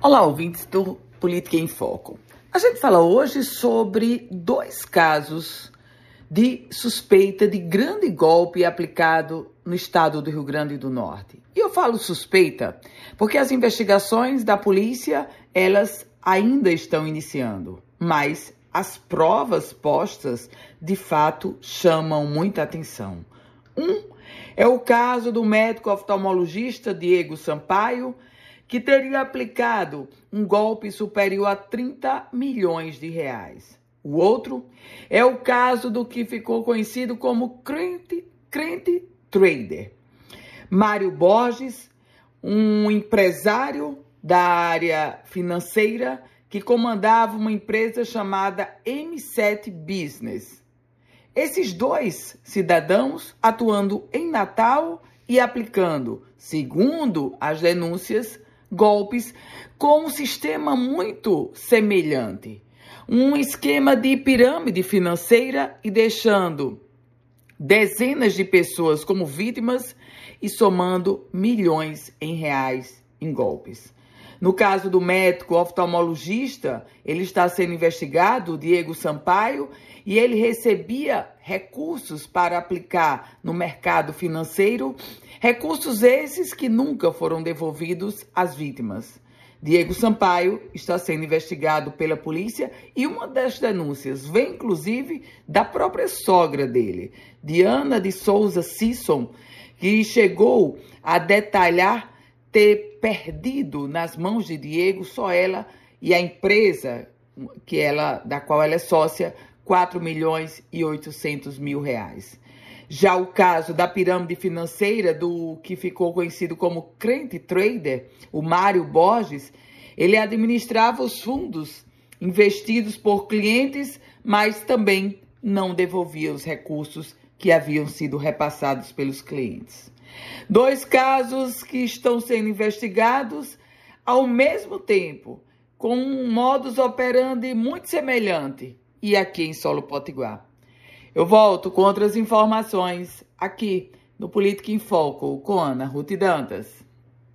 Olá, ouvintes do Política em Foco. A gente fala hoje sobre dois casos de suspeita de grande golpe aplicado no estado do Rio Grande do Norte. E eu falo suspeita porque as investigações da polícia, elas ainda estão iniciando, mas as provas postas, de fato, chamam muita atenção. Um é o caso do médico oftalmologista Diego Sampaio, que teria aplicado um golpe superior a 30 milhões de reais. O outro é o caso do que ficou conhecido como crente, crente trader. Mário Borges, um empresário da área financeira que comandava uma empresa chamada M7 Business. Esses dois cidadãos atuando em Natal e aplicando, segundo as denúncias, golpes com um sistema muito semelhante. Um esquema de pirâmide financeira e deixando dezenas de pessoas como vítimas e somando milhões em reais em golpes. No caso do médico oftalmologista, ele está sendo investigado, Diego Sampaio, e ele recebia recursos para aplicar no mercado financeiro, recursos esses que nunca foram devolvidos às vítimas. Diego Sampaio está sendo investigado pela polícia e uma das denúncias vem inclusive da própria sogra dele, Diana de Souza Sisson, que chegou a detalhar ter perdido nas mãos de Diego só ela e a empresa que ela, da qual ela é sócia, 4 milhões e 800 mil reais. Já o caso da pirâmide financeira do que ficou conhecido como crente trader, o Mário Borges, ele administrava os fundos investidos por clientes, mas também não devolvia os recursos que haviam sido repassados pelos clientes. Dois casos que estão sendo investigados ao mesmo tempo, com um modus operandi muito semelhante, e aqui em Solo Potiguar. Eu volto com outras informações aqui no Política em Foco com Ana Ruth Dantas.